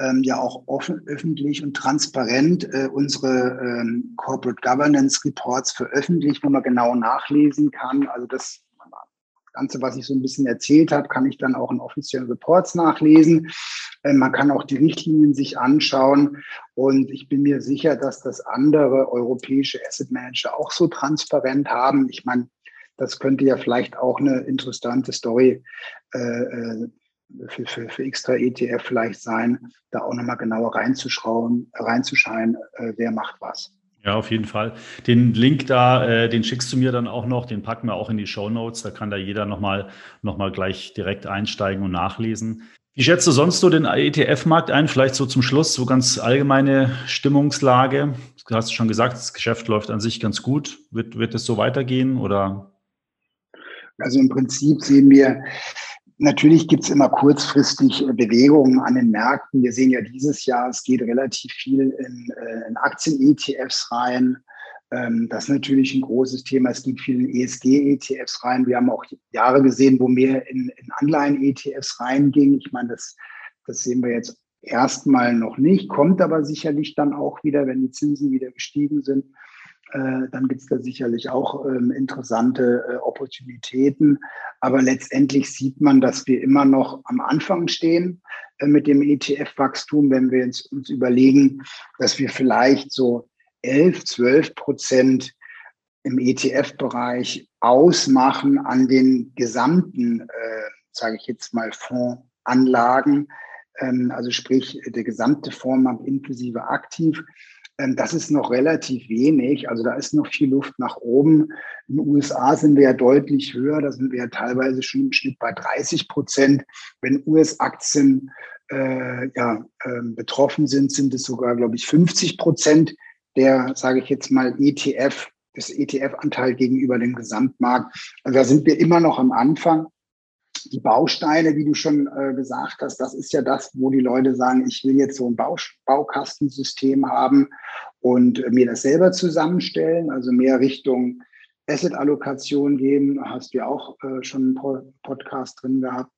ähm, ja auch offen, öffentlich und transparent äh, unsere ähm, Corporate Governance Reports veröffentlicht, wo man genau nachlesen kann. Also das Ganze, was ich so ein bisschen erzählt habe, kann ich dann auch in offiziellen Reports nachlesen. Ähm, man kann auch die Richtlinien sich anschauen. Und ich bin mir sicher, dass das andere europäische Asset Manager auch so transparent haben. Ich meine, das könnte ja vielleicht auch eine interessante Story äh, äh für, für, für extra ETF vielleicht sein, da auch nochmal genauer reinzuschauen, reinzuschauen, äh, wer macht was. Ja, auf jeden Fall. Den Link da, äh, den schickst du mir dann auch noch, den packen wir auch in die Show Notes. Da kann da jeder nochmal noch mal gleich direkt einsteigen und nachlesen. Wie schätzt du sonst so den ETF-Markt ein? Vielleicht so zum Schluss, so ganz allgemeine Stimmungslage. Du hast schon gesagt, das Geschäft läuft an sich ganz gut. Wird, wird es so weitergehen oder? Also im Prinzip sehen wir, natürlich gibt es immer kurzfristig Bewegungen an den Märkten. Wir sehen ja dieses Jahr, es geht relativ viel in, äh, in Aktien-ETFs rein. Ähm, das ist natürlich ein großes Thema. Es gibt viele ESG-ETFs rein. Wir haben auch Jahre gesehen, wo mehr in, in Anleihen-ETFs reinging. Ich meine, das, das sehen wir jetzt erstmal noch nicht, kommt aber sicherlich dann auch wieder, wenn die Zinsen wieder gestiegen sind. Äh, dann gibt es da sicherlich auch ähm, interessante äh, Opportunitäten. Aber letztendlich sieht man, dass wir immer noch am Anfang stehen äh, mit dem ETF-Wachstum, wenn wir uns, uns überlegen, dass wir vielleicht so 11, 12 Prozent im ETF-Bereich ausmachen an den gesamten, äh, sage ich jetzt mal, Fondsanlagen, ähm, also sprich der gesamte Fondsmarkt inklusive aktiv. Ähm, das ist noch relativ wenig. Also da ist noch viel Luft nach oben. In den USA sind wir ja deutlich höher. Da sind wir ja teilweise schon im Schnitt bei 30 Prozent. Wenn US-Aktien äh, ja, äh, betroffen sind, sind es sogar, glaube ich, 50 Prozent der, sage ich jetzt mal, ETF, des ETF-Anteil gegenüber dem Gesamtmarkt. Also da sind wir immer noch am Anfang. Die Bausteine, wie du schon äh, gesagt hast, das ist ja das, wo die Leute sagen, ich will jetzt so ein Bau Baukastensystem haben und äh, mir das selber zusammenstellen, also mehr Richtung Asset-Allokation geben. Hast du ja auch äh, schon einen Podcast drin gehabt.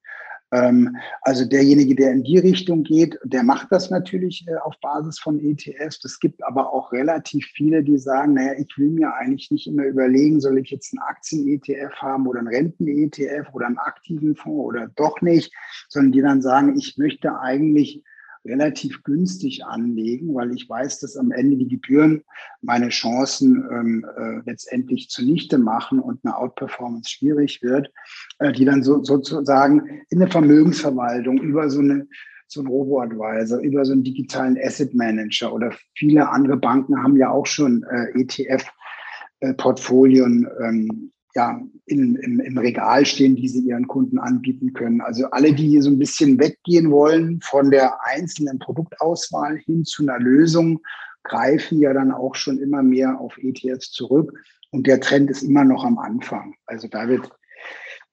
Ähm, also derjenige, der in die Richtung geht, der macht das natürlich äh, auf Basis von ETFs. Es gibt aber auch relativ viele, die sagen, naja, ich will mir eigentlich nicht immer überlegen, soll ich jetzt einen Aktien-ETF haben oder einen Renten-ETF oder einen aktiven Fonds oder doch nicht, sondern die dann sagen, ich möchte eigentlich relativ günstig anlegen, weil ich weiß, dass am Ende die Gebühren meine Chancen ähm, äh, letztendlich zunichte machen und eine Outperformance schwierig wird, äh, die dann so, sozusagen in der Vermögensverwaltung über so eine so ein Robo-Advisor, über so einen digitalen Asset Manager oder viele andere Banken haben ja auch schon äh, ETF-Portfolien äh, ähm, ja, in, im, im Regal stehen, die sie ihren Kunden anbieten können. Also alle, die so ein bisschen weggehen wollen von der einzelnen Produktauswahl hin zu einer Lösung, greifen ja dann auch schon immer mehr auf ETFs zurück. Und der Trend ist immer noch am Anfang. Also da wird,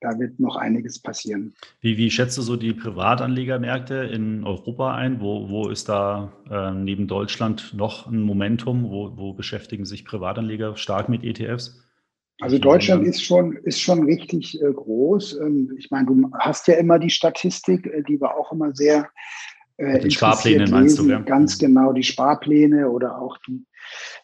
da wird noch einiges passieren. Wie, wie schätzt du so die Privatanlegermärkte in Europa ein? Wo, wo ist da äh, neben Deutschland noch ein Momentum? Wo, wo beschäftigen sich Privatanleger stark mit ETFs? Also Deutschland ist schon, ist schon richtig äh, groß. Ähm, ich meine, du hast ja immer die Statistik, äh, die war auch immer sehr äh, die Sparpläne meinst du, ja? Ganz genau, die Sparpläne oder auch die,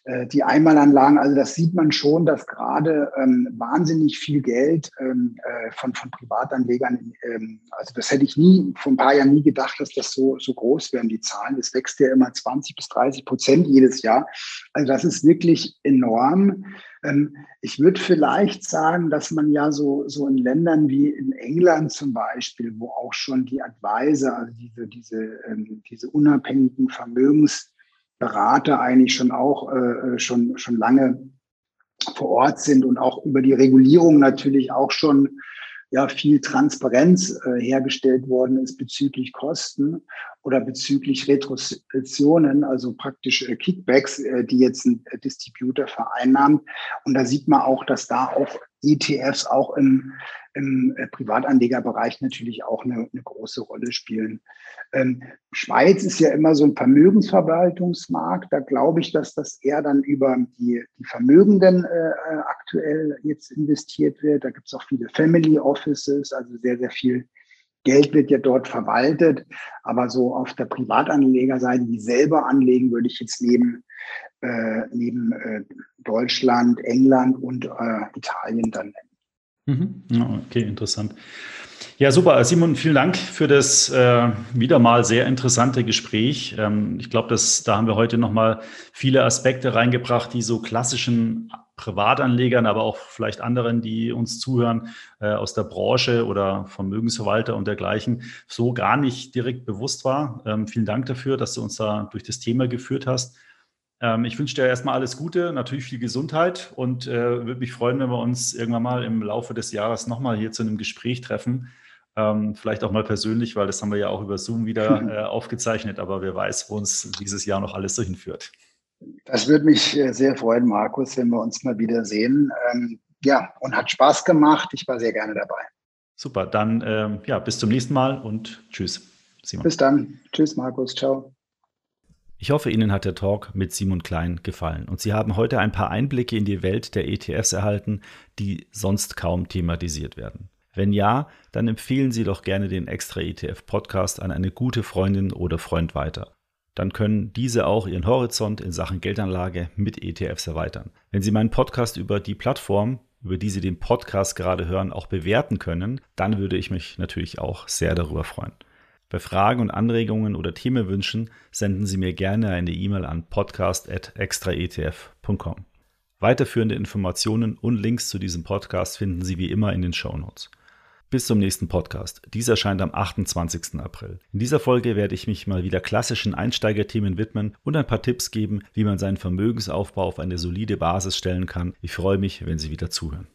äh, die Einmalanlagen. Also das sieht man schon, dass gerade ähm, wahnsinnig viel Geld ähm, äh, von, von Privatanlegern, ähm, also das hätte ich nie, vor ein paar Jahren nie gedacht, dass das so, so groß werden, die Zahlen. Das wächst ja immer 20 bis 30 Prozent jedes Jahr. Also das ist wirklich enorm. Ähm, ich würde vielleicht sagen, dass man ja so, so in Ländern wie in England zum Beispiel, wo auch schon die Advisor, also diese, diese, ähm, diese unabhängigen Vermögensberater eigentlich schon auch äh, schon, schon lange vor Ort sind und auch über die Regulierung natürlich auch schon ja viel Transparenz äh, hergestellt worden ist bezüglich Kosten oder bezüglich Retrozessionen, also praktisch äh, Kickbacks, äh, die jetzt ein äh, Distributor vereinnahmt. Und da sieht man auch, dass da auch ETFs auch im, im Privatanlegerbereich natürlich auch eine, eine große Rolle spielen. Ähm, Schweiz ist ja immer so ein Vermögensverwaltungsmarkt. Da glaube ich, dass das eher dann über die, die Vermögenden äh, aktuell jetzt investiert wird. Da gibt es auch viele Family Offices, also sehr, sehr viel Geld wird ja dort verwaltet, aber so auf der Privatanlegerseite, die selber anlegen, würde ich jetzt neben, äh, neben äh, Deutschland, England und äh, Italien dann nennen. Mhm. Okay, interessant. Ja, super. Simon, vielen Dank für das äh, wieder mal sehr interessante Gespräch. Ähm, ich glaube, da haben wir heute nochmal viele Aspekte reingebracht, die so klassischen Privatanlegern, aber auch vielleicht anderen, die uns zuhören, äh, aus der Branche oder Vermögensverwalter und dergleichen, so gar nicht direkt bewusst war. Ähm, vielen Dank dafür, dass du uns da durch das Thema geführt hast. Ähm, ich wünsche dir erstmal alles Gute, natürlich viel Gesundheit und äh, würde mich freuen, wenn wir uns irgendwann mal im Laufe des Jahres nochmal hier zu einem Gespräch treffen. Ähm, vielleicht auch mal persönlich, weil das haben wir ja auch über Zoom wieder äh, aufgezeichnet, aber wer weiß, wo uns dieses Jahr noch alles so hinführt. Das würde mich äh, sehr freuen, Markus, wenn wir uns mal wieder sehen. Ähm, ja, und hat Spaß gemacht. Ich war sehr gerne dabei. Super, dann ähm, ja, bis zum nächsten Mal und tschüss. Simon. Bis dann. Tschüss, Markus. Ciao. Ich hoffe, Ihnen hat der Talk mit Simon Klein gefallen und Sie haben heute ein paar Einblicke in die Welt der ETFs erhalten, die sonst kaum thematisiert werden. Wenn ja, dann empfehlen Sie doch gerne den Extra ETF Podcast an eine gute Freundin oder Freund weiter. Dann können diese auch ihren Horizont in Sachen Geldanlage mit ETFs erweitern. Wenn Sie meinen Podcast über die Plattform, über die Sie den Podcast gerade hören, auch bewerten können, dann würde ich mich natürlich auch sehr darüber freuen. Bei Fragen und Anregungen oder Themenwünschen senden Sie mir gerne eine E-Mail an podcast.extraetf.com. Weiterführende Informationen und Links zu diesem Podcast finden Sie wie immer in den Show Notes. Bis zum nächsten Podcast. Dieser erscheint am 28. April. In dieser Folge werde ich mich mal wieder klassischen Einsteigerthemen widmen und ein paar Tipps geben, wie man seinen Vermögensaufbau auf eine solide Basis stellen kann. Ich freue mich, wenn Sie wieder zuhören.